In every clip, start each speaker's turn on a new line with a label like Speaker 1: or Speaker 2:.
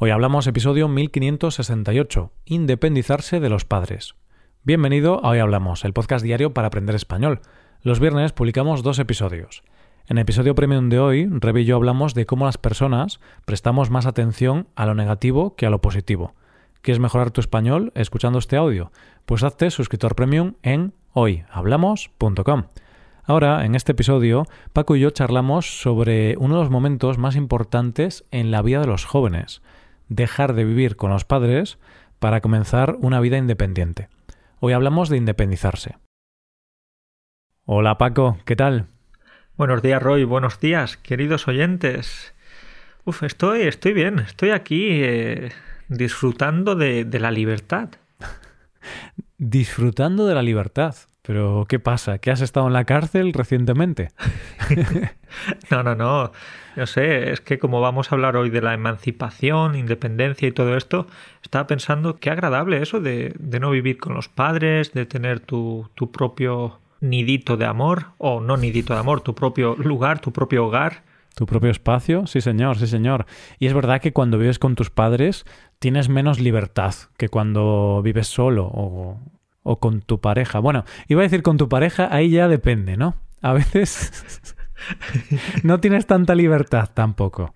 Speaker 1: Hoy hablamos episodio 1568, Independizarse de los padres. Bienvenido a Hoy Hablamos, el podcast diario para aprender español. Los viernes publicamos dos episodios. En el episodio premium de hoy, Rebe y yo hablamos de cómo las personas prestamos más atención a lo negativo que a lo positivo. ¿Quieres mejorar tu español escuchando este audio? Pues hazte suscriptor premium en hoyhablamos.com. Ahora, en este episodio, Paco y yo charlamos sobre uno de los momentos más importantes en la vida de los jóvenes – dejar de vivir con los padres para comenzar una vida independiente. Hoy hablamos de independizarse. Hola Paco, ¿qué tal?
Speaker 2: Buenos días Roy, buenos días, queridos oyentes. Uf, estoy, estoy bien, estoy aquí eh, disfrutando de, de la libertad.
Speaker 1: disfrutando de la libertad. Pero, ¿qué pasa? ¿Que has estado en la cárcel recientemente?
Speaker 2: no, no, no. Yo sé, es que como vamos a hablar hoy de la emancipación, independencia y todo esto, estaba pensando qué agradable eso de, de no vivir con los padres, de tener tu, tu propio nidito de amor, o no nidito de amor, tu propio lugar, tu propio hogar.
Speaker 1: ¿Tu propio espacio? Sí, señor, sí, señor. Y es verdad que cuando vives con tus padres tienes menos libertad que cuando vives solo o, o con tu pareja. Bueno, iba a decir con tu pareja, ahí ya depende, ¿no? A veces no tienes tanta libertad tampoco.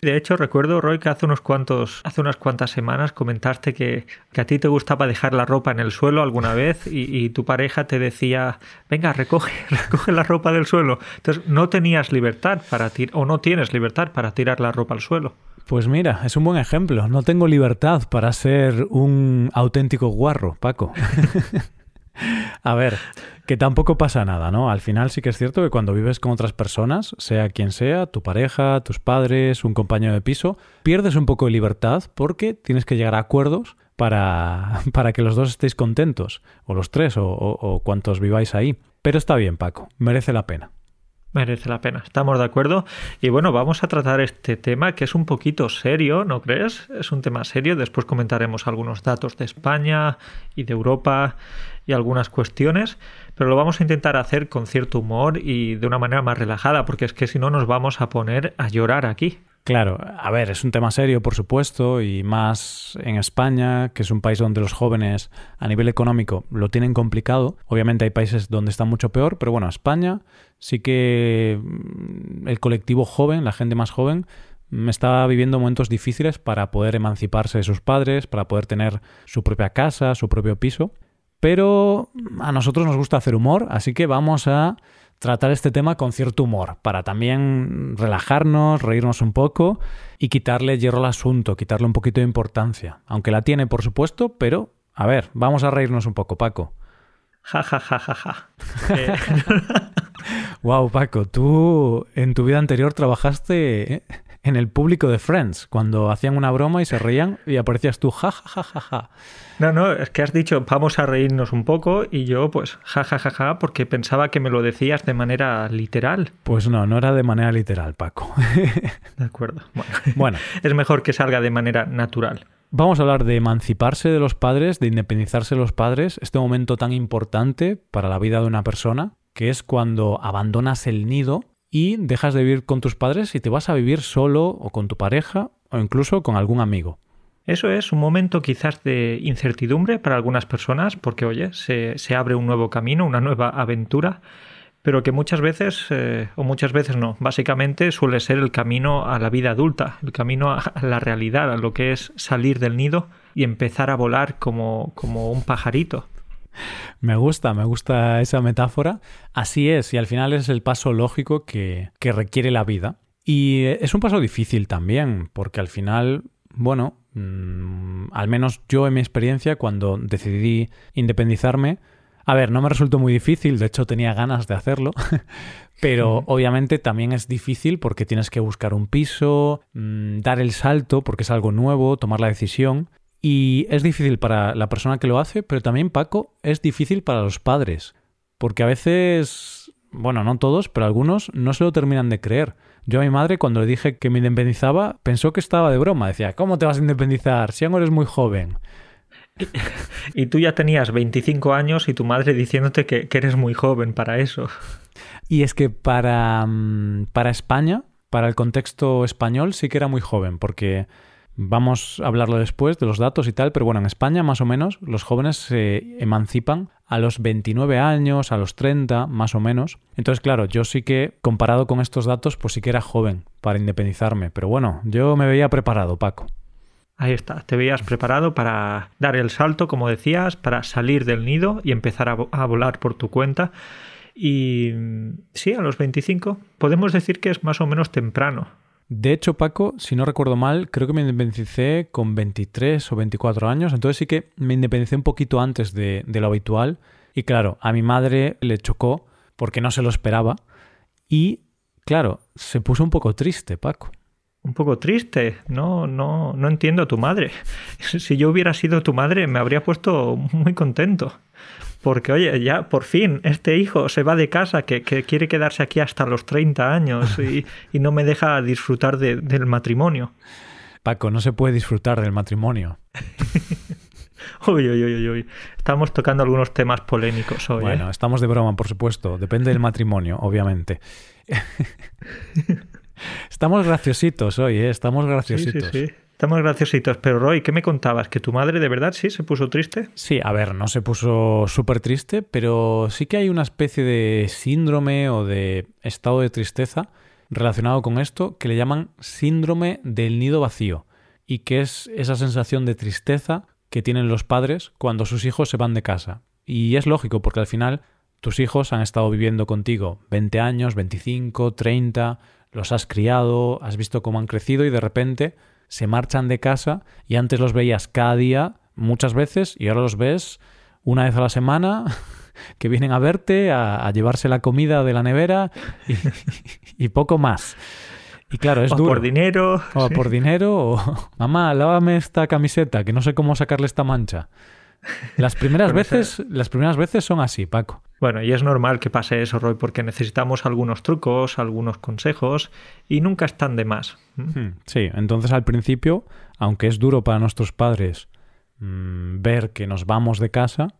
Speaker 2: De hecho, recuerdo, Roy, que hace unos cuantos, hace unas cuantas semanas comentaste que, a ti te gustaba dejar la ropa en el suelo alguna vez y, tu pareja te decía, venga, recoge, recoge la ropa del suelo. Entonces, no tenías libertad para tirar, o no tienes libertad para tirar la ropa al suelo.
Speaker 1: Pues mira, es un buen ejemplo. No tengo libertad para ser un auténtico guarro, Paco. A ver, que tampoco pasa nada, ¿no? Al final sí que es cierto que cuando vives con otras personas, sea quien sea, tu pareja, tus padres, un compañero de piso, pierdes un poco de libertad porque tienes que llegar a acuerdos para, para que los dos estéis contentos, o los tres, o, o cuantos viváis ahí. Pero está bien, Paco, merece la pena.
Speaker 2: Merece la pena, estamos de acuerdo. Y bueno, vamos a tratar este tema que es un poquito serio, ¿no crees? Es un tema serio. Después comentaremos algunos datos de España y de Europa y algunas cuestiones, pero lo vamos a intentar hacer con cierto humor y de una manera más relajada, porque es que si no nos vamos a poner a llorar aquí.
Speaker 1: Claro, a ver, es un tema serio, por supuesto, y más en España, que es un país donde los jóvenes a nivel económico lo tienen complicado. Obviamente hay países donde está mucho peor, pero bueno, España sí que mm, el colectivo joven, la gente más joven, mm, está viviendo momentos difíciles para poder emanciparse de sus padres, para poder tener su propia casa, su propio piso. Pero a nosotros nos gusta hacer humor, así que vamos a tratar este tema con cierto humor, para también relajarnos, reírnos un poco y quitarle hierro al asunto, quitarle un poquito de importancia. Aunque la tiene, por supuesto, pero a ver, vamos a reírnos un poco, Paco.
Speaker 2: Ja, ja, ja, ja, ja.
Speaker 1: wow, Paco, tú en tu vida anterior trabajaste ¿eh? En el público de Friends, cuando hacían una broma y se reían y aparecías tú, ja, ja, ja, ja, ja.
Speaker 2: No, no, es que has dicho, vamos a reírnos un poco y yo pues, ja, ja, ja, ja, porque pensaba que me lo decías de manera literal.
Speaker 1: Pues no, no era de manera literal, Paco.
Speaker 2: De acuerdo. Bueno, bueno. es mejor que salga de manera natural.
Speaker 1: Vamos a hablar de emanciparse de los padres, de independizarse de los padres, este momento tan importante para la vida de una persona, que es cuando abandonas el nido y dejas de vivir con tus padres y te vas a vivir solo o con tu pareja o incluso con algún amigo.
Speaker 2: Eso es un momento quizás de incertidumbre para algunas personas porque, oye, se, abre un nuevo camino, una nueva aventura, pero que muchas veces, eh, o muchas veces no, básicamente suele ser el camino a la vida adulta, el camino a la realidad, a lo que es salir del nido y empezar a volar como, como un pajarito.
Speaker 1: Me gusta, me gusta esa metáfora. Así es, y al final es el paso lógico que, requiere la vida. Y es un paso difícil también, porque al final, bueno, mm, al menos yo en mi experiencia, cuando decidí independizarme, a ver, no me resultó muy difícil, de hecho tenía ganas de hacerlo, pero obviamente también es difícil porque tienes que buscar un piso, mm, dar el salto porque es algo nuevo, tomar la decisión. Y es difícil para la persona que lo hace, pero también, Paco, es difícil para los padres. Porque a veces, bueno, no todos, pero algunos no se lo terminan de creer. Yo a mi madre, cuando le dije que me independizaba, pensó que estaba de broma. Decía, ¿cómo te vas a independizar si aún eres muy joven?
Speaker 2: Y tú ya tenías 25 años y tu madre diciéndote que, que eres muy joven para eso.
Speaker 1: Y es que para, mm, para España, para el contexto español, sí que era muy joven, porque Vamos a hablarlo después de los datos y tal, pero bueno, en España más o menos los jóvenes se emancipan a los 29 años, a los 30 más o menos. Entonces, claro, yo sí que comparado con estos datos, pues sí que era joven para independizarme, pero bueno, yo me veía preparado, Paco.
Speaker 2: Ahí está, te veías preparado para dar el salto, como decías, para salir del nido y empezar a, a volar por tu cuenta. Y sí, a los 25 podemos decir que es más o menos temprano
Speaker 1: de hecho, Paco, si no recuerdo mal, creo que me independicé con 23 o 24 años, entonces sí que me independicé un poquito antes de, lo habitual. Y claro, a mi madre le chocó porque no se lo esperaba. Y claro, se puso un poco triste, Paco.
Speaker 2: Un poco triste, no, no, no entiendo a tu madre. Si yo hubiera sido tu madre, me habría puesto muy contento porque oye, ya por fin este hijo se va de casa, que, quiere quedarse aquí hasta los 30 años y, no me deja disfrutar del matrimonio.
Speaker 1: Paco, no se puede disfrutar del matrimonio.
Speaker 2: uy, uy, uy, uy. Estamos tocando algunos temas polémicos hoy.
Speaker 1: Bueno,
Speaker 2: ¿eh?
Speaker 1: estamos de broma, por supuesto. Depende del matrimonio, obviamente. estamos graciositos hoy, ¿eh? Estamos graciositos.
Speaker 2: Sí, sí, sí. Estamos graciositos. Pero Roy, ¿qué me contabas? ¿Que tu madre de verdad sí se puso triste?
Speaker 1: Sí, a ver, no se puso súper triste, pero sí que hay una especie de síndrome o de estado de tristeza relacionado con esto que le llaman síndrome del nido vacío y que es esa sensación de tristeza que tienen los padres cuando sus hijos se van de casa. Y es lógico porque al final tus hijos han estado viviendo contigo 20 años, 25, 30, los has criado, has visto cómo han crecido y de repente se marchan de casa y antes los veías cada día, muchas veces, y ahora los ves una vez a la semana, que vienen a verte, a, llevarse la comida de la nevera y, poco más. Y claro, es
Speaker 2: o por dinero.
Speaker 1: O por dinero, o mamá, lávame esta camiseta, que no sé cómo sacarle esta mancha. Las primeras veces, las primeras veces son así, Paco.
Speaker 2: Bueno, y es normal que pase eso, Roy, porque necesitamos algunos trucos, algunos consejos y nunca están de más.
Speaker 1: Hmm, sí, entonces al principio, aunque es duro para nuestros padres mm, ver que nos vamos de casa,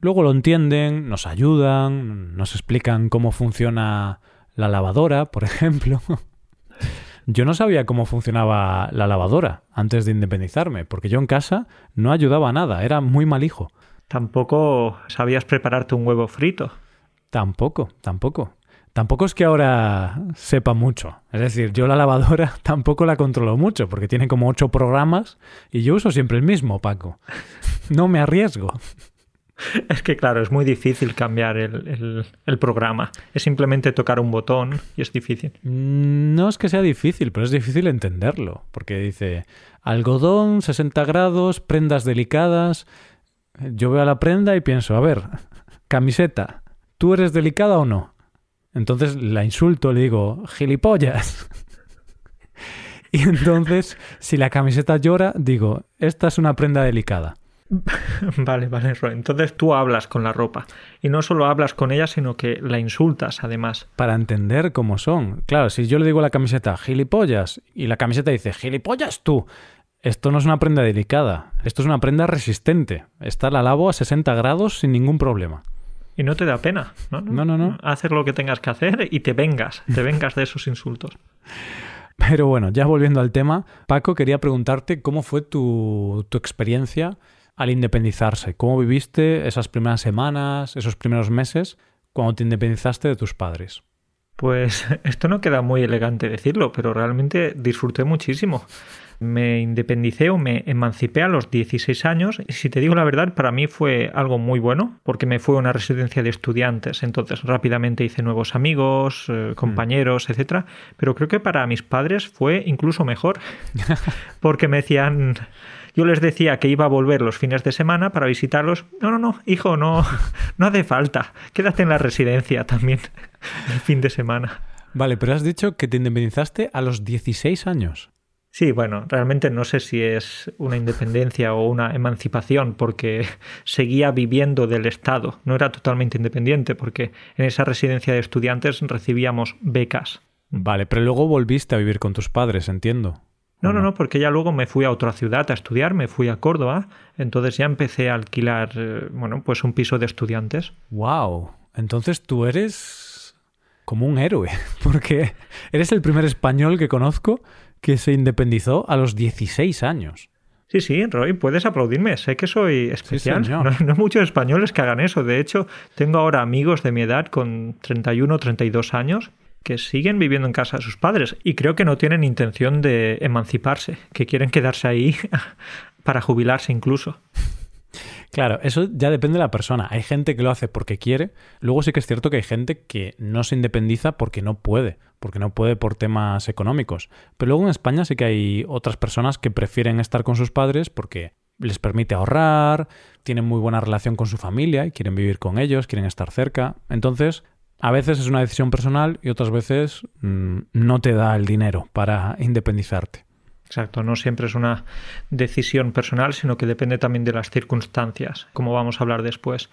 Speaker 1: luego lo entienden, nos ayudan, nos explican cómo funciona la lavadora, por ejemplo. Yo no sabía cómo funcionaba la lavadora antes de independizarme, porque yo en casa no ayudaba a nada, era muy mal hijo.
Speaker 2: Tampoco sabías prepararte un huevo frito.
Speaker 1: Tampoco, tampoco. Tampoco es que ahora sepa mucho. Es decir, yo la lavadora tampoco la controlo mucho, porque tiene como ocho programas y yo uso siempre el mismo, Paco. No me arriesgo.
Speaker 2: Es que claro, es muy difícil cambiar el, el, programa. Es simplemente tocar un botón y es difícil.
Speaker 1: Mm, no es que sea difícil, pero es difícil entenderlo. Porque dice algodón, 60 grados, prendas delicadas. Yo veo a la prenda y pienso, a ver, camiseta, ¿tú eres delicada o no? Entonces la insulto, le digo, gilipollas. y entonces, si la camiseta llora, digo, esta es una prenda delicada.
Speaker 2: Vale, vale, Roy. Entonces tú hablas con la ropa. Y no solo hablas con ella, sino que la insultas, además.
Speaker 1: Para entender cómo son. Claro, si yo le digo a la camiseta, gilipollas, y la camiseta dice, gilipollas tú, esto no es una prenda delicada. Esto es una prenda resistente. Esta la lavo a 60 grados sin ningún problema.
Speaker 2: Y no te da pena, ¿no?
Speaker 1: No, no, no.
Speaker 2: Hacer lo que tengas que hacer y te vengas, te vengas de esos insultos.
Speaker 1: Pero bueno, ya volviendo al tema, Paco, quería preguntarte cómo fue tu, tu experiencia al independizarse. ¿Cómo viviste esas primeras semanas, esos primeros meses, cuando te independizaste de tus padres?
Speaker 2: Pues esto no queda muy elegante decirlo, pero realmente disfruté muchísimo. Me independicé o me emancipé a los 16 años y si te digo la verdad, para mí fue algo muy bueno porque me fue a una residencia de estudiantes, entonces rápidamente hice nuevos amigos, eh, mm. compañeros, etcétera, pero creo que para mis padres fue incluso mejor porque me decían yo les decía que iba a volver los fines de semana para visitarlos. No, no, no, hijo, no, no hace falta. Quédate en la residencia también el fin de semana.
Speaker 1: Vale, pero has dicho que te independizaste a los 16 años.
Speaker 2: Sí, bueno, realmente no sé si es una independencia o una emancipación, porque seguía viviendo del Estado, no era totalmente independiente, porque en esa residencia de estudiantes recibíamos becas.
Speaker 1: Vale, pero luego volviste a vivir con tus padres, entiendo.
Speaker 2: No, no, no, porque ya luego me fui a otra ciudad a estudiar, me fui a Córdoba, entonces ya empecé a alquilar, eh, bueno, pues un piso de estudiantes.
Speaker 1: Wow, entonces tú eres como un héroe, porque eres el primer español que conozco que se independizó a los 16 años.
Speaker 2: Sí, sí, Roy, puedes aplaudirme. Sé que soy especial. no, no, hay muchos españoles que hagan eso. De hecho, tengo ahora amigos de mi edad con 31 o 32 años que siguen viviendo en casa de sus padres y creo que no tienen intención de emanciparse, que quieren quedarse ahí para jubilarse incluso.
Speaker 1: Claro, eso ya depende de la persona. Hay gente que lo hace porque quiere, luego sí que es cierto que hay gente que no se independiza porque no puede, porque no puede por temas económicos. Pero luego en España sí que hay otras personas que prefieren estar con sus padres porque les permite ahorrar, tienen muy buena relación con su familia y quieren vivir con ellos, quieren estar cerca. Entonces, a veces es una decisión personal y otras veces mm, no te da el dinero para independizarte.
Speaker 2: Exacto, no siempre es una decisión personal, sino que depende también de las circunstancias, como vamos a hablar después.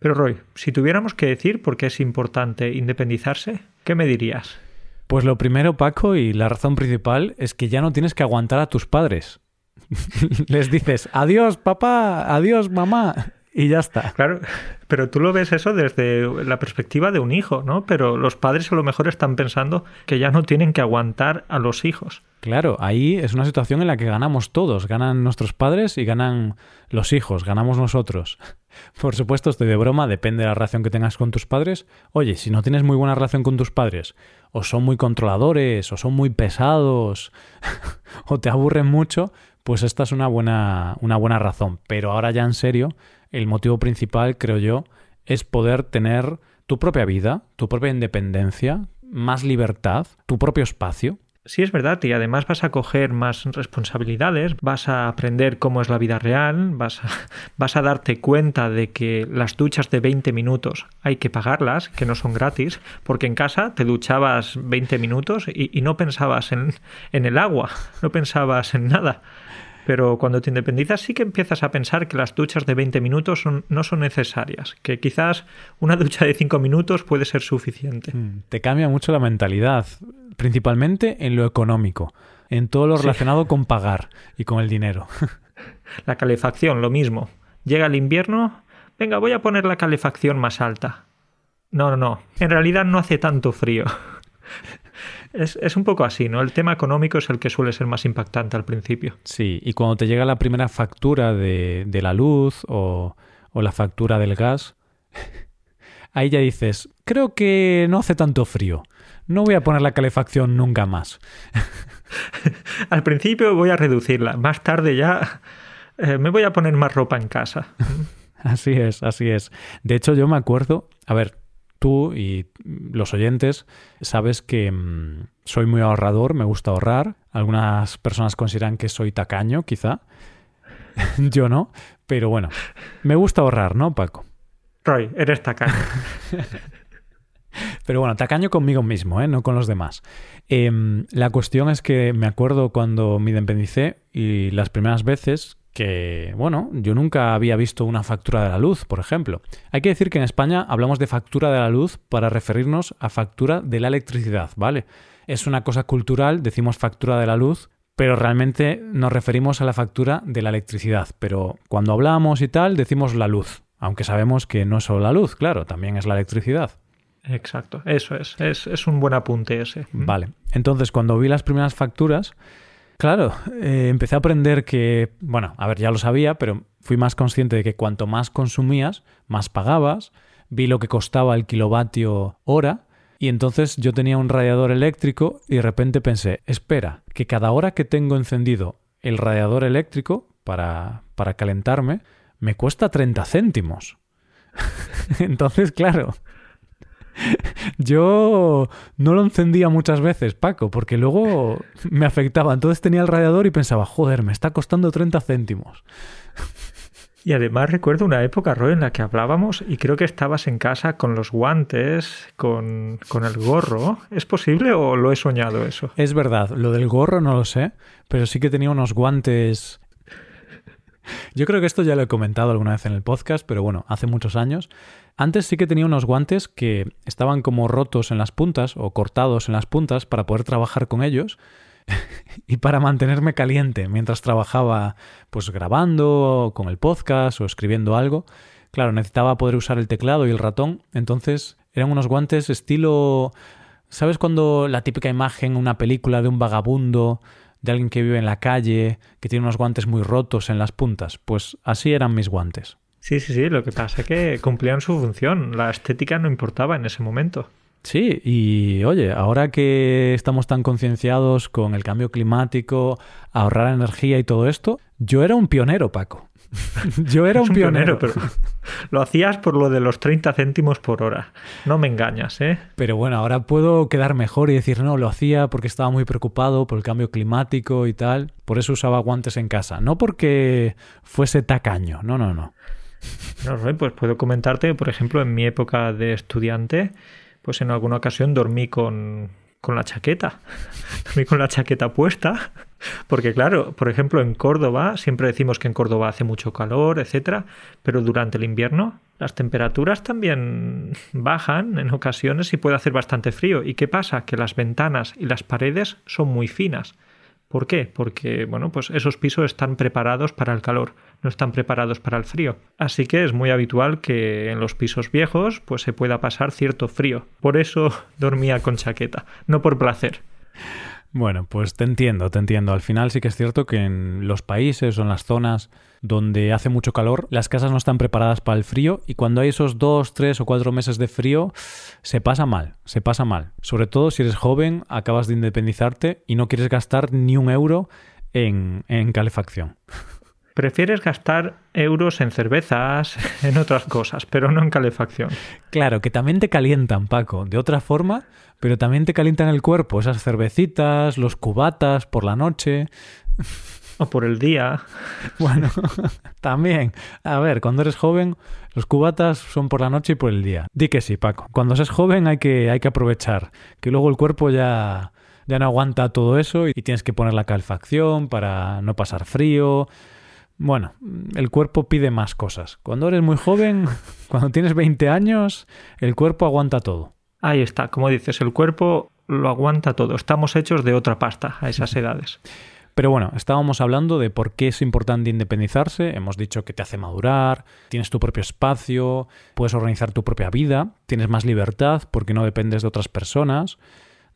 Speaker 2: Pero Roy, si tuviéramos que decir por qué es importante independizarse, ¿qué me dirías?
Speaker 1: Pues lo primero, Paco, y la razón principal es que ya no tienes que aguantar a tus padres. Les dices, adiós papá, adiós mamá, y ya está.
Speaker 2: Claro, pero tú lo ves eso desde la perspectiva de un hijo, ¿no? Pero los padres a lo mejor están pensando que ya no tienen que aguantar a los hijos.
Speaker 1: Claro, ahí es una situación en la que ganamos todos, ganan nuestros padres y ganan los hijos, ganamos nosotros. Por supuesto, estoy de broma, depende de la relación que tengas con tus padres. Oye, si no tienes muy buena relación con tus padres, o son muy controladores, o son muy pesados, o te aburren mucho, pues esta es una buena, una buena razón. Pero ahora ya en serio, el motivo principal, creo yo, es poder tener tu propia vida, tu propia independencia, más libertad, tu propio espacio.
Speaker 2: Sí, es verdad, y además vas a coger más responsabilidades, vas a aprender cómo es la vida real, vas a, darte cuenta de que las duchas de 20 minutos hay que pagarlas, que no son gratis, porque en casa te duchabas 20 minutos y, no pensabas en, en el agua, no pensabas en nada pero cuando te independizas sí que empiezas a pensar que las duchas de 20 minutos no son necesarias, que quizás una ducha de 5 minutos puede ser suficiente. Mm,
Speaker 1: te cambia mucho la mentalidad, principalmente en lo económico, en todo lo relacionado con pagar y con el dinero.
Speaker 2: La calefacción, lo mismo. Llega el invierno, venga, voy a poner la calefacción más alta. No, no, no, en realidad no hace tanto frío. Es, un poco así, ¿no? El tema económico es el que suele ser más impactante al principio.
Speaker 1: Sí, y cuando te llega la primera factura de, la luz o, o la factura del gas, ahí ya dices, creo que no hace tanto frío. No voy a poner la calefacción nunca más.
Speaker 2: al principio voy a reducirla. Más tarde ya eh, me voy a poner más ropa en casa.
Speaker 1: así es, así es. De hecho, yo me acuerdo, a ver, tú y los oyentes sabes que mm, soy muy ahorrador, me gusta ahorrar. Algunas personas consideran que soy tacaño, quizá. Yo no, pero bueno, me gusta ahorrar, ¿no, Paco?
Speaker 2: Roy, eres tacaño.
Speaker 1: Pero bueno, tacaño conmigo mismo, ¿eh? no con los demás. Em, la cuestión es que me acuerdo cuando me independicé y las primeras veces que, bueno, yo nunca había visto una factura de la luz, por ejemplo. Hay que decir que en España hablamos de factura de la luz para referirnos a factura de la electricidad, ¿vale? Es una cosa cultural, decimos factura de la luz, pero realmente nos referimos a la factura de la electricidad. Pero cuando hablamos y tal, decimos la luz, aunque sabemos que no es solo la luz, claro, también es la electricidad.
Speaker 2: Exacto, eso es, es, es un buen apunte ese.
Speaker 1: Vale, entonces cuando vi las primeras facturas, Claro, eh, empecé a aprender que, bueno, a ver, ya lo sabía, pero fui más consciente de que cuanto más consumías, más pagabas. Vi lo que costaba el kilovatio hora y entonces yo tenía un radiador eléctrico y de repente pensé, espera, que cada hora que tengo encendido el radiador eléctrico para, para calentarme, me cuesta 30 céntimos. entonces, claro, Yo no lo encendía muchas veces, Paco, porque luego me afectaba. Entonces tenía el radiador y pensaba, joder, me está costando 30 céntimos.
Speaker 2: Y además recuerdo una época, Roy, en la que hablábamos y creo que estabas en casa con los guantes, con, con, el gorro. ¿Es posible o lo he soñado eso?
Speaker 1: Es verdad, lo del gorro no lo sé, pero sí que tenía unos guantes yo creo que esto ya lo he comentado alguna vez en el podcast, pero bueno, hace muchos años. Antes sí que tenía unos guantes que estaban como rotos en las puntas o cortados en las puntas para poder trabajar con ellos y para mantenerme caliente mientras trabajaba pues grabando con el podcast o escribiendo algo. Claro, necesitaba poder usar el teclado y el ratón, entonces eran unos guantes estilo ¿Sabes cuando la típica imagen, una película de un vagabundo de alguien que vive en la calle, que tiene unos guantes muy rotos en las puntas. Pues así eran mis guantes.
Speaker 2: Sí, sí, sí, lo que pasa es que cumplían su función, la estética no importaba en ese momento.
Speaker 1: Sí, y oye, ahora que estamos tan concienciados con el cambio climático, ahorrar energía y todo esto, yo era un pionero, Paco. Yo era un, pionero.
Speaker 2: pero lo hacías por lo de los 30 céntimos por hora. No me engañas, ¿eh?
Speaker 1: Pero bueno, ahora puedo quedar mejor y decir, no, lo hacía porque estaba muy preocupado por el cambio climático y tal. Por eso usaba guantes en casa. No porque fuese tacaño. No, no, no.
Speaker 2: No, pues puedo comentarte, por ejemplo, en mi época de estudiante, pues en alguna ocasión dormí con, con la chaqueta. dormí con la chaqueta puesta. Porque claro, por ejemplo, en Córdoba, siempre decimos que en Córdoba hace mucho calor, etcétera, pero durante el invierno las temperaturas también bajan en ocasiones y puede hacer bastante frío. ¿Y qué pasa? Que las ventanas y las paredes son muy finas. ¿Por qué? Porque, bueno, pues esos pisos están preparados para el calor, no están preparados para el frío. Así que es muy habitual que en los pisos viejos pues se pueda pasar cierto frío. Por eso dormía con chaqueta, no por placer.
Speaker 1: Bueno, pues te entiendo, te entiendo. Al final sí que es cierto que en los países o en las zonas donde hace mucho calor, las casas no están preparadas para el frío y cuando hay esos dos, tres o cuatro meses de frío, se pasa mal, se pasa mal. Sobre todo si eres joven, acabas de independizarte y no quieres gastar ni un euro en, en calefacción.
Speaker 2: Prefieres gastar euros en cervezas, en otras cosas, pero no en calefacción.
Speaker 1: Claro, que también te calientan, Paco, de otra forma, pero también te calientan el cuerpo, esas cervecitas, los cubatas por la noche.
Speaker 2: O por el día.
Speaker 1: Bueno, también. A ver, cuando eres joven, los cubatas son por la noche y por el día. Di que sí, Paco. Cuando seas joven hay que, hay que aprovechar, que luego el cuerpo ya, ya no aguanta todo eso y tienes que poner la calefacción para no pasar frío bueno, el cuerpo pide más cosas. Cuando eres muy joven, cuando tienes 20 años, el cuerpo aguanta todo.
Speaker 2: Ahí está, como dices, el cuerpo lo aguanta todo. Estamos hechos de otra pasta a esas edades.
Speaker 1: Pero bueno, estábamos hablando de por qué es importante independizarse. Hemos dicho que te hace madurar, tienes tu propio espacio, puedes organizar tu propia vida, tienes más libertad porque no dependes de otras personas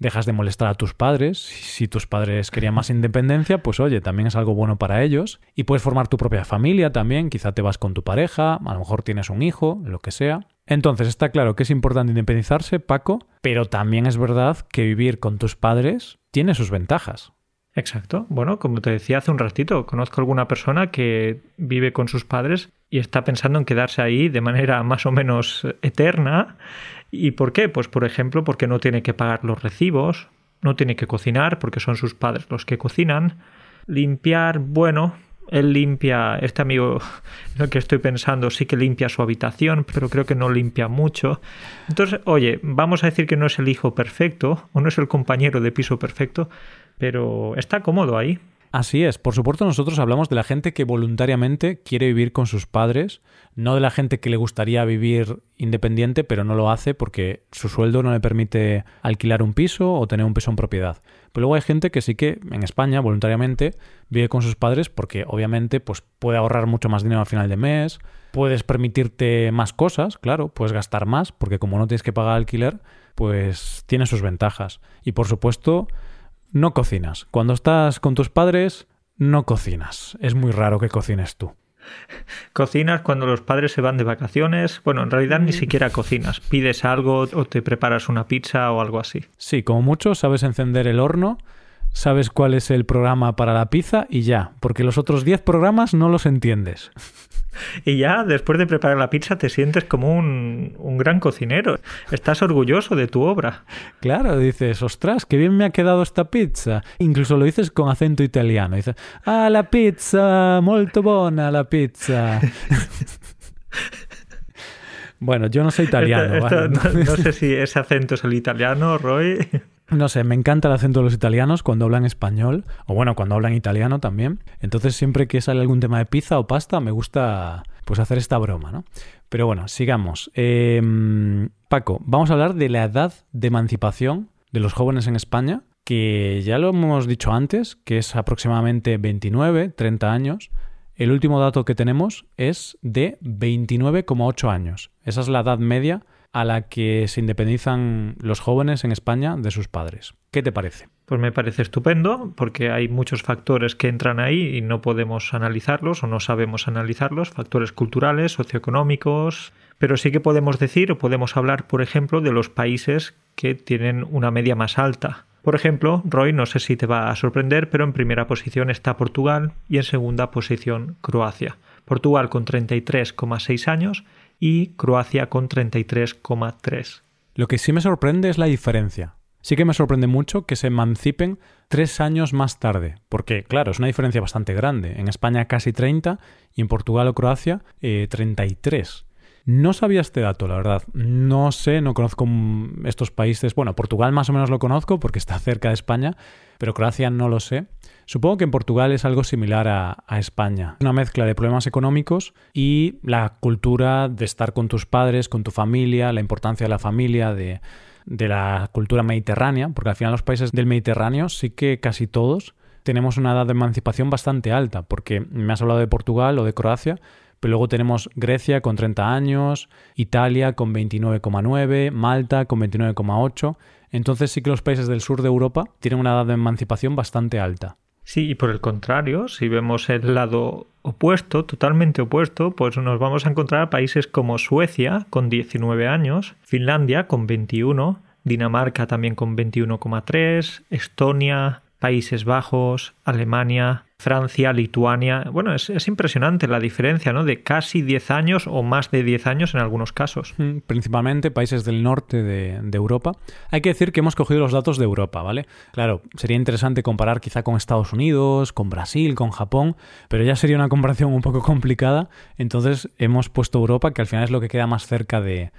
Speaker 1: dejas de molestar a tus padres. Si tus padres querían más independencia, pues oye, también es algo bueno para ellos. Y puedes formar tu propia familia también, quizá te vas con tu pareja, a lo mejor tienes un hijo, lo que sea. Entonces está claro que es importante independizarse, Paco, pero también es verdad que vivir con tus padres tiene sus ventajas.
Speaker 2: Exacto. Bueno, como te decía hace un ratito, conozco alguna persona que vive con sus padres y está pensando en quedarse ahí de manera más o menos eterna ¿Y por qué? Pues por ejemplo porque no tiene que pagar los recibos, no tiene que cocinar porque son sus padres los que cocinan, limpiar, bueno, él limpia, este amigo en el que estoy pensando sí que limpia su habitación, pero creo que no limpia mucho. Entonces, oye, vamos a decir que no es el hijo perfecto o no es el compañero de piso perfecto, pero está cómodo ahí.
Speaker 1: Así es, por supuesto nosotros hablamos de la gente que voluntariamente quiere vivir con sus padres, no de la gente que le gustaría vivir independiente pero no lo hace porque su sueldo no le permite alquilar un piso o tener un piso en propiedad. Pero luego hay gente que sí que en España voluntariamente vive con sus padres porque obviamente pues puede ahorrar mucho más dinero al final de mes, puedes permitirte más cosas, claro, puedes gastar más porque como no tienes que pagar alquiler, pues tiene sus ventajas. Y por supuesto no cocinas. Cuando estás con tus padres, no cocinas. Es muy raro que cocines tú.
Speaker 2: Cocinas cuando los padres se van de vacaciones. Bueno, en realidad ni mm. siquiera cocinas. Pides algo o te preparas una pizza o algo así.
Speaker 1: Sí, como mucho sabes encender el horno, sabes cuál es el programa para la pizza y ya, porque los otros 10 programas no los entiendes.
Speaker 2: Y ya después de preparar la pizza te sientes como un, un, gran cocinero. Estás orgulloso de tu obra.
Speaker 1: Claro, dices, ostras, qué bien me ha quedado esta pizza. Incluso lo dices con acento italiano. Dices, ah, la pizza, molto buena la pizza. bueno, yo no soy italiano.
Speaker 2: no sé si ese acento es el italiano, Roy.
Speaker 1: No sé, me encanta el acento de los italianos cuando hablan español, o bueno, cuando hablan italiano también. Entonces, siempre que sale algún tema de pizza o pasta, me gusta pues hacer esta broma, ¿no? Pero bueno, sigamos. Em, Paco, vamos a hablar de la edad de emancipación de los jóvenes en España, que ya lo hemos dicho antes, que es aproximadamente 29, 30 años. El último dato que tenemos es de 29,8 años. Esa es la edad media a la que se independizan los jóvenes en España de sus padres. ¿Qué te parece?
Speaker 2: pues me parece estupendo porque hay muchos factores que entran ahí y no podemos analizarlos o no sabemos analizarlos, factores culturales, socioeconómicos, pero sí que podemos decir o podemos hablar, por ejemplo, de los países que tienen una media más alta. Por ejemplo, Roy, no sé si te va a sorprender, pero en primera posición está Portugal y en segunda posición Croacia. Portugal con 33,6 años y Croacia con 33,3.
Speaker 1: Lo que sí me sorprende es la diferencia. Sí que me sorprende mucho que se emancipen tres años más tarde, porque claro, es una diferencia bastante grande. En España casi 30 y en Portugal o Croacia 33. Eh, no sabía este dato, la verdad. No sé, no conozco estos países. Bueno, Portugal más o menos lo conozco porque está cerca de España, pero Croacia no lo sé. Supongo que en Portugal es algo similar a, España. Una mezcla de problemas económicos y la cultura de estar con tus padres, con tu familia, la importancia de la familia, de, de la cultura mediterránea, porque al final los países del Mediterráneo sí que casi todos tenemos una edad de emancipación bastante alta, porque me has hablado de Portugal o de Croacia, pero luego tenemos Grecia con 30 años, Italia con 29,9, Malta con 29,8. Entonces sí que los países del sur de Europa tienen una edad de emancipación bastante alta.
Speaker 2: Sí, y por el contrario, si vemos el lado opuesto, totalmente opuesto, pues nos vamos a encontrar países como Suecia con 19 años, Finlandia con 21, Dinamarca también con 21,3, Estonia, Países Bajos, Alemania, Francia, Lituania. Bueno, es, impresionante la diferencia, ¿no? De casi 10 años o más de 10 años en algunos casos.
Speaker 1: Mm, principalmente países del norte de, Europa. Hay que decir que hemos cogido los datos de Europa, ¿vale? Claro, sería interesante comparar quizá con Estados Unidos, con Brasil, con Japón, pero ya sería una comparación un poco complicada. Entonces hemos puesto Europa, que al final es lo que queda más cerca de,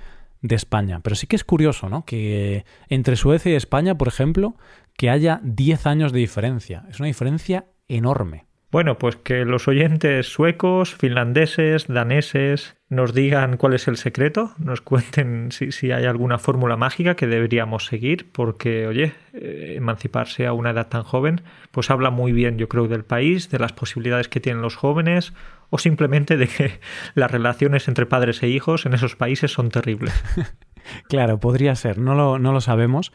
Speaker 1: de España. Pero sí que es curioso, ¿no? Que entre Suecia y España, por ejemplo, que haya 10 años de diferencia. Es una diferencia enorme.
Speaker 2: Bueno, pues que los oyentes suecos, finlandeses, daneses nos digan cuál es el secreto, nos cuenten si, hay alguna fórmula mágica que deberíamos seguir, porque, oye, eh, emanciparse a una edad tan joven, pues habla muy bien, yo creo, del país, de las posibilidades que tienen los jóvenes, o simplemente de que las relaciones entre padres e hijos en esos países son terribles.
Speaker 1: claro, podría ser, no lo, no lo sabemos.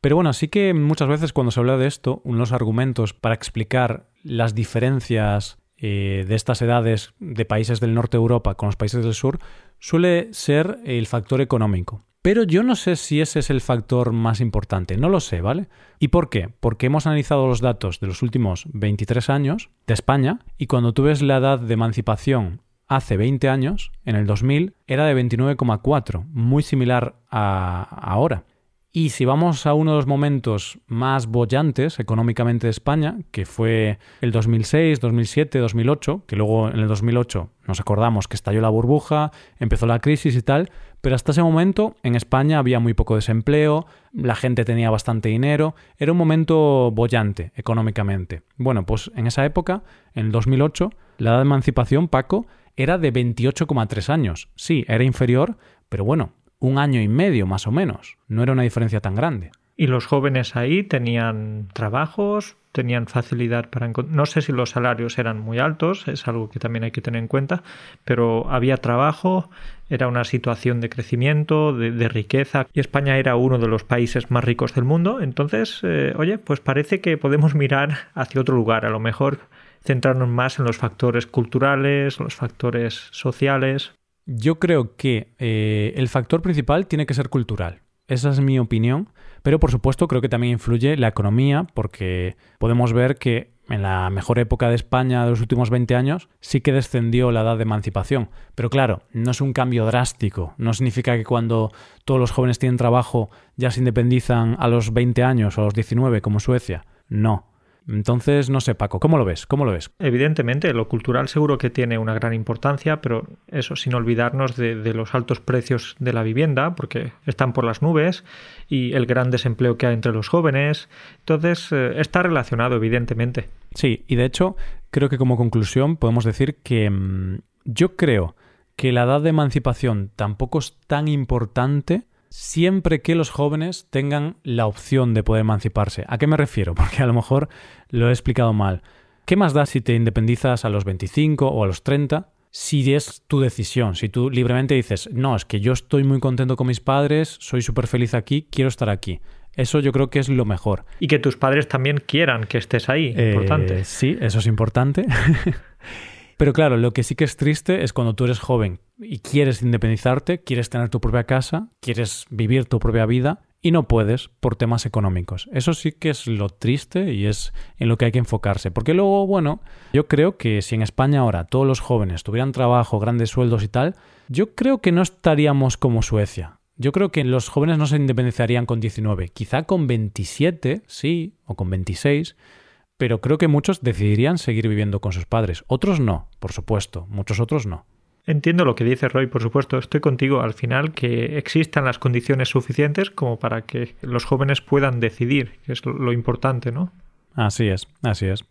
Speaker 1: Pero bueno, sí que muchas veces cuando se habla de esto, unos argumentos para explicar las diferencias eh, de estas edades de países del norte de Europa con los países del sur suele ser el factor económico. Pero yo no sé si ese es el factor más importante, no lo sé, ¿vale? ¿Y por qué? Porque hemos analizado los datos de los últimos 23 años de España y cuando tú ves la edad de emancipación hace 20 años, en el 2000, era de 29,4, muy similar a ahora. Y si vamos a uno de los momentos más bollantes económicamente de España, que fue el 2006, 2007, 2008, que luego en el 2008 nos acordamos que estalló la burbuja, empezó la crisis y tal, pero hasta ese momento en España había muy poco desempleo, la gente tenía bastante dinero, era un momento bollante económicamente. Bueno, pues en esa época, en el 2008, la edad de emancipación, Paco, era de 28,3 años. Sí, era inferior, pero bueno, un año y medio más o menos. No era una diferencia tan grande.
Speaker 2: ¿Y los jóvenes ahí tenían trabajos? ¿Tenían facilidad para encontrar? No sé si los salarios eran muy altos, es algo que también hay que tener en cuenta, pero había trabajo, era una situación de crecimiento, de, riqueza, y España era uno de los países más ricos del mundo. Entonces, eh, oye, pues parece que podemos mirar hacia otro lugar, a lo mejor centrarnos más en los factores culturales, los factores sociales.
Speaker 1: Yo creo que eh, el factor principal tiene que ser cultural. Esa es mi opinión. Pero por supuesto creo que también influye la economía porque podemos ver que en la mejor época de España de los últimos 20 años sí que descendió la edad de emancipación. Pero claro, no es un cambio drástico. No significa que cuando todos los jóvenes tienen trabajo ya se independizan a los 20 años o a los 19 como Suecia. No. Entonces, no sé, Paco, ¿cómo lo ves? ¿Cómo lo ves?
Speaker 2: Evidentemente, lo cultural seguro que tiene una gran importancia, pero eso sin olvidarnos de, los altos precios de la vivienda, porque están por las nubes, y el gran desempleo que hay entre los jóvenes. Entonces, eh, está relacionado, evidentemente.
Speaker 1: Sí, y de hecho, creo que como conclusión podemos decir que mm, yo creo que la edad de emancipación tampoco es tan importante siempre que los jóvenes tengan la opción de poder emanciparse. ¿A qué me refiero? Porque a lo mejor lo he explicado mal. ¿Qué más da si te independizas a los 25 o a los 30? Si es tu decisión, si tú libremente dices, no, es que yo estoy muy contento con mis padres, soy súper feliz aquí, quiero estar aquí. Eso yo creo que es lo mejor.
Speaker 2: Y que tus padres también quieran que estés ahí.
Speaker 1: Eh,
Speaker 2: importante.
Speaker 1: Sí, eso es importante. Pero claro, lo que sí que es triste es cuando tú eres joven y quieres independizarte, quieres tener tu propia casa, quieres vivir tu propia vida y no puedes por temas económicos. Eso sí que es lo triste y es en lo que hay que enfocarse. Porque luego, bueno, yo creo que si en España ahora todos los jóvenes tuvieran trabajo, grandes sueldos y tal, yo creo que no estaríamos como Suecia. Yo creo que los jóvenes no se independizarían con 19, quizá con 27, sí, o con 26, pero creo que muchos decidirían seguir viviendo con sus padres. Otros no, por supuesto, muchos otros no.
Speaker 2: Entiendo lo que dice Roy, por supuesto, estoy contigo al final, que existan las condiciones suficientes como para que los jóvenes puedan decidir, que es lo importante, ¿no?
Speaker 1: Así es, así es.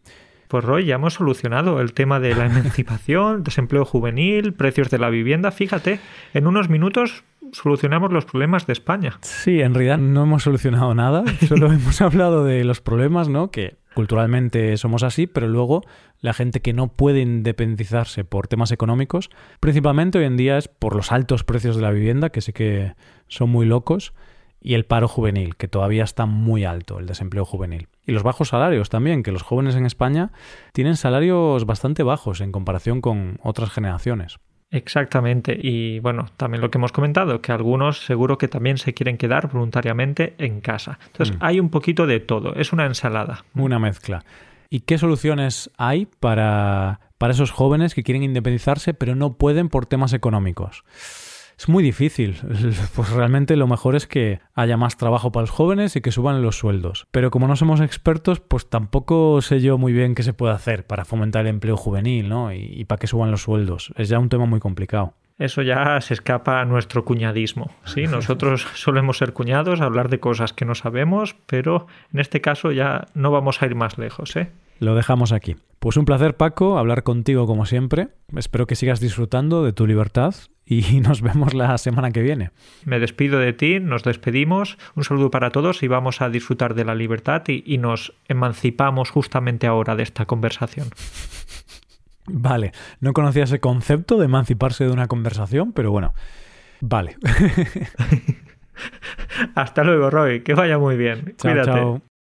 Speaker 2: Pues Roy, ya hemos solucionado el tema de la emancipación, desempleo juvenil, precios de la vivienda. Fíjate, en unos minutos solucionamos los problemas de España.
Speaker 1: Sí, en realidad no hemos solucionado nada, solo hemos hablado de los problemas, ¿no? Que culturalmente somos así, pero luego la gente que no puede independizarse por temas económicos, principalmente hoy en día es por los altos precios de la vivienda, que sé que son muy locos, y el paro juvenil, que todavía está muy alto, el desempleo juvenil. Y los bajos salarios también, que los jóvenes en España tienen salarios bastante bajos en comparación con otras generaciones.
Speaker 2: Exactamente. Y bueno, también lo que hemos comentado, que algunos seguro que también se quieren quedar voluntariamente en casa. Entonces mm. hay un poquito de todo, es una ensalada.
Speaker 1: Una mezcla. ¿Y qué soluciones hay para, para esos jóvenes que quieren independizarse pero no pueden por temas económicos? Es muy difícil. Pues realmente lo mejor es que haya más trabajo para los jóvenes y que suban los sueldos. Pero como no somos expertos, pues tampoco sé yo muy bien qué se puede hacer para fomentar el empleo juvenil, ¿no? Y, y para que suban los sueldos. Es ya un tema muy complicado
Speaker 2: eso ya se escapa a nuestro cuñadismo. ¿sí? Nosotros solemos ser cuñados, hablar de cosas que no sabemos, pero en este caso ya no vamos a ir más lejos. ¿eh?
Speaker 1: Lo dejamos aquí. Pues un placer, Paco, hablar contigo como siempre. Espero que sigas disfrutando de tu libertad y nos vemos la semana que viene.
Speaker 2: Me despido de ti, nos despedimos. Un saludo para todos y vamos a disfrutar de la libertad y, y nos emancipamos justamente ahora de esta conversación.
Speaker 1: Vale, no conocía ese concepto de emanciparse de una conversación, pero bueno, vale.
Speaker 2: Hasta luego, Roy, que vaya muy bien.
Speaker 1: Chao,
Speaker 2: Cuídate.
Speaker 1: chao.